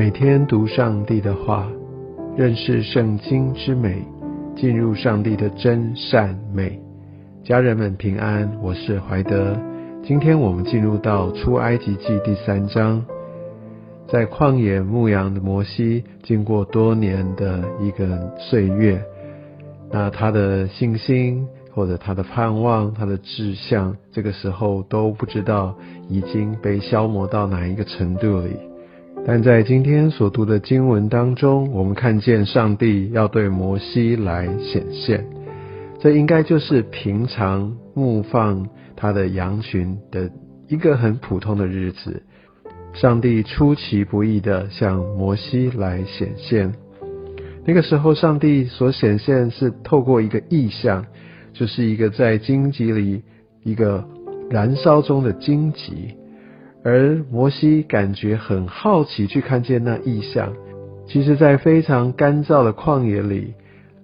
每天读上帝的话，认识圣经之美，进入上帝的真善美。家人们平安，我是怀德。今天我们进入到出埃及记第三章，在旷野牧羊的摩西，经过多年的一个岁月，那他的信心。或者他的盼望、他的志向，这个时候都不知道已经被消磨到哪一个程度里。但在今天所读的经文当中，我们看见上帝要对摩西来显现，这应该就是平常牧放他的羊群的一个很普通的日子。上帝出其不意的向摩西来显现，那个时候上帝所显现是透过一个意象。就是一个在荆棘里一个燃烧中的荆棘，而摩西感觉很好奇去看见那异象。其实，在非常干燥的旷野里，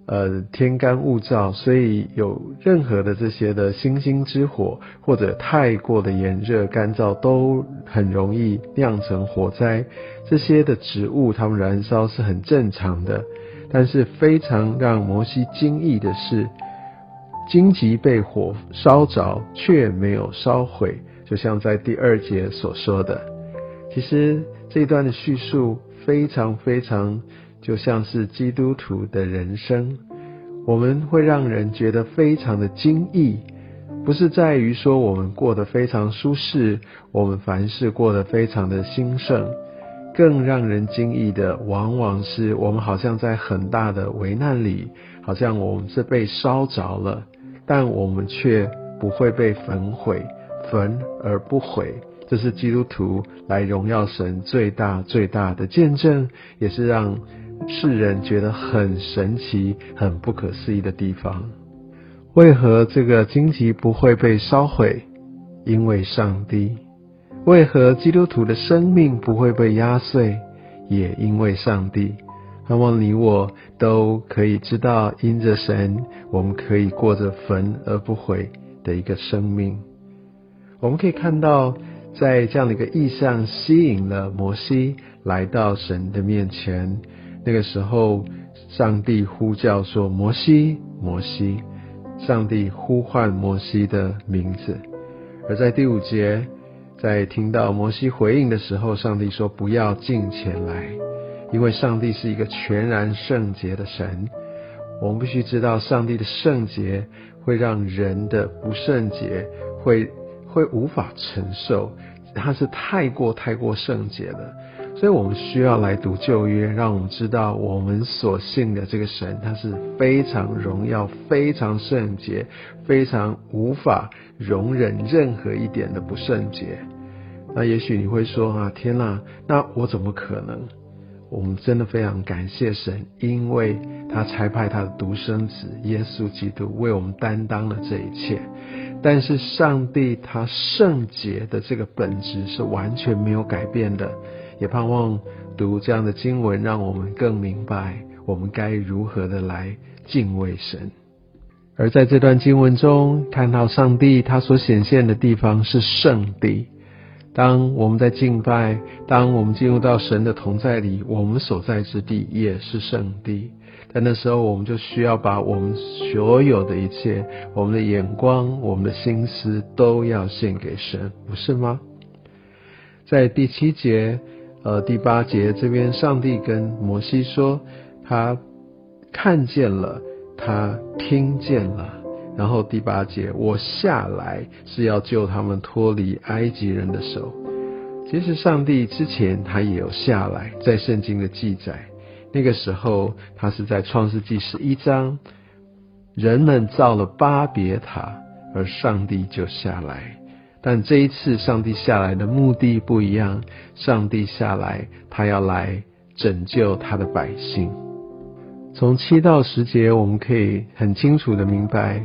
呃，天干物燥，所以有任何的这些的星星之火，或者太过的炎热干燥，都很容易酿成火灾。这些的植物，它们燃烧是很正常的。但是，非常让摩西惊异的是。荆棘被火烧着，却没有烧毁，就像在第二节所说的。其实这一段的叙述非常非常，就像是基督徒的人生，我们会让人觉得非常的惊异，不是在于说我们过得非常舒适，我们凡事过得非常的兴盛。更让人惊异的，往往是我们好像在很大的危难里，好像我们是被烧着了，但我们却不会被焚毁，焚而不毁。这是基督徒来荣耀神最大最大的见证，也是让世人觉得很神奇、很不可思议的地方。为何这个荆棘不会被烧毁？因为上帝。为何基督徒的生命不会被压碎？也因为上帝，盼望你我都可以知道，因着神，我们可以过着焚而不毁的一个生命。我们可以看到，在这样的一个意象吸引了摩西来到神的面前。那个时候，上帝呼叫说：“摩西，摩西！”上帝呼唤摩西的名字。而在第五节。在听到摩西回应的时候，上帝说：“不要进前来，因为上帝是一个全然圣洁的神。我们必须知道，上帝的圣洁会让人的不圣洁会会无法承受，他是太过太过圣洁了。所以我们需要来读旧约，让我们知道我们所信的这个神，他是非常荣耀、非常圣洁、非常无法容忍任何一点的不圣洁。那也许你会说啊，天哪，那我怎么可能？我们真的非常感谢神，因为他差派他的独生子耶稣基督为我们担当了这一切。但是上帝他圣洁的这个本质是完全没有改变的。也盼望读这样的经文，让我们更明白我们该如何的来敬畏神。而在这段经文中，看到上帝他所显现的地方是圣地。当我们在敬拜，当我们进入到神的同在里，我们所在之地也是圣地。但那时候，我们就需要把我们所有的一切，我们的眼光、我们的心思，都要献给神，不是吗？在第七节。呃，第八节这边，上帝跟摩西说，他看见了，他听见了。然后第八节，我下来是要救他们脱离埃及人的手。其实上帝之前他也有下来，在圣经的记载，那个时候他是在创世纪十一章，人们造了巴别塔，而上帝就下来。但这一次，上帝下来的目的不一样。上帝下来，他要来拯救他的百姓。从七到十节，我们可以很清楚的明白，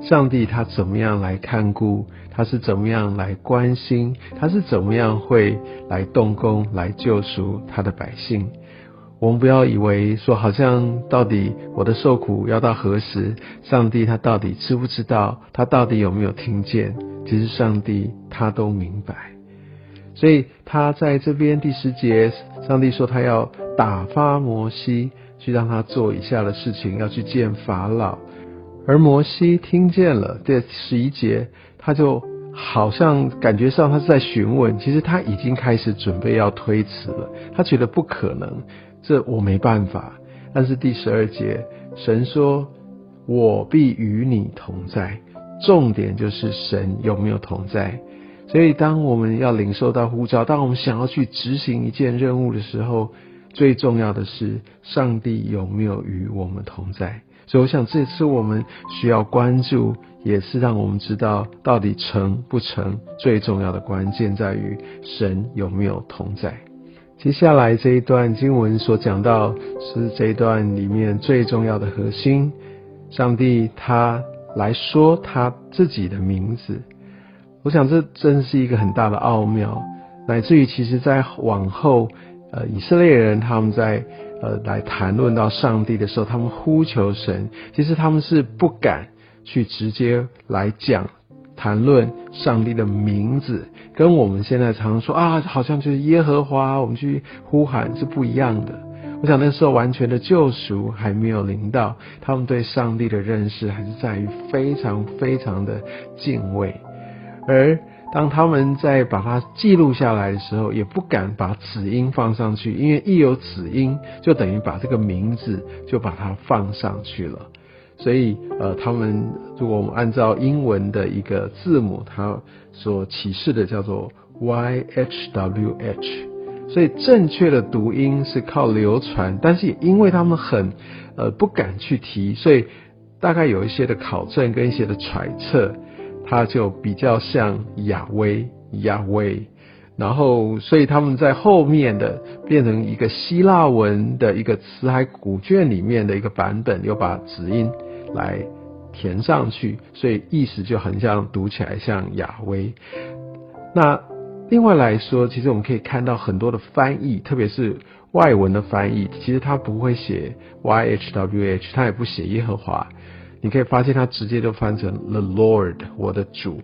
上帝他怎么样来看顾，他是怎么样来关心，他是怎么样会来动工来救赎他的百姓。我们不要以为说，好像到底我的受苦要到何时？上帝他到底知不知道？他到底有没有听见？其实上帝他都明白。所以他在这边第十节，上帝说他要打发摩西去让他做以下的事情，要去见法老。而摩西听见了这十一节，他就好像感觉上他是在询问，其实他已经开始准备要推辞了。他觉得不可能，这我没办法。但是第十二节，神说：“我必与你同在。”重点就是神有没有同在。所以，当我们要领受到呼召，当我们想要去执行一件任务的时候，最重要的是上帝有没有与我们同在。所以，我想这次我们需要关注，也是让我们知道到底成不成。最重要的关键在于神有没有同在。接下来这一段经文所讲到，是这一段里面最重要的核心。上帝他来说他自己的名字，我想这真是一个很大的奥妙，乃至于其实在往后，呃，以色列人他们在呃来谈论到上帝的时候，他们呼求神，其实他们是不敢去直接来讲。谈论上帝的名字，跟我们现在常说啊，好像就是耶和华，我们去呼喊是不一样的。我想那时候完全的救赎还没有临到，他们对上帝的认识还是在于非常非常的敬畏。而当他们在把它记录下来的时候，也不敢把子音放上去，因为一有子音，就等于把这个名字就把它放上去了。所以，呃，他们如果我们按照英文的一个字母，它所启示的叫做 Y H W H，所以正确的读音是靠流传，但是也因为他们很呃不敢去提，所以大概有一些的考证跟一些的揣测，它就比较像亚威亚威，然后所以他们在后面的变成一个希腊文的一个词海古卷里面的一个版本，又把子音。来填上去，所以意思就很像读起来像亚威。那另外来说，其实我们可以看到很多的翻译，特别是外文的翻译，其实它不会写 Y H W H，它也不写耶和华。你可以发现它直接就翻成 The Lord，我的主。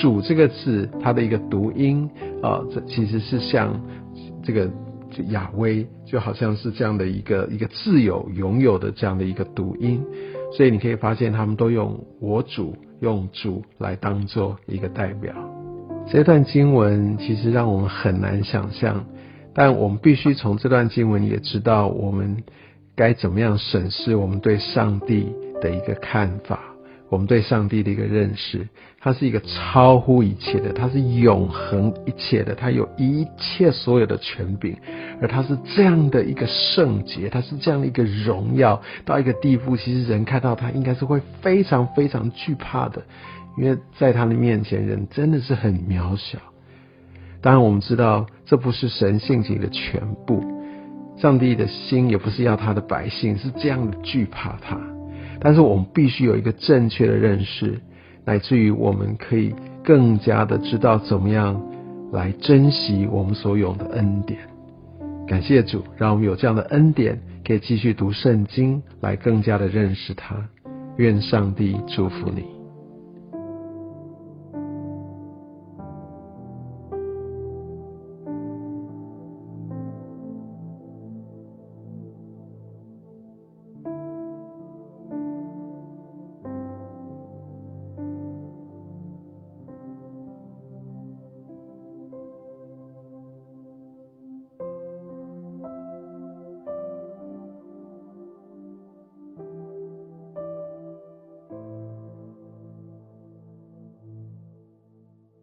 主这个字，它的一个读音啊，这其实是像这个亚威，就好像是这样的一个一个自有拥有的这样的一个读音。所以你可以发现，他们都用“我主”用“主”来当做一个代表。这段经文其实让我们很难想象，但我们必须从这段经文也知道，我们该怎么样审视我们对上帝的一个看法。我们对上帝的一个认识，他是一个超乎一切的，他是永恒一切的，他有一切所有的权柄，而他是这样的一个圣洁，他是这样的一个荣耀，到一个地步，其实人看到他应该是会非常非常惧怕的，因为在他的面前，人真的是很渺小。当然，我们知道这不是神性情的全部，上帝的心也不是要他的百姓是这样的惧怕他。但是我们必须有一个正确的认识，乃至于我们可以更加的知道怎么样来珍惜我们所有的恩典。感谢主，让我们有这样的恩典，可以继续读圣经，来更加的认识他。愿上帝祝福你。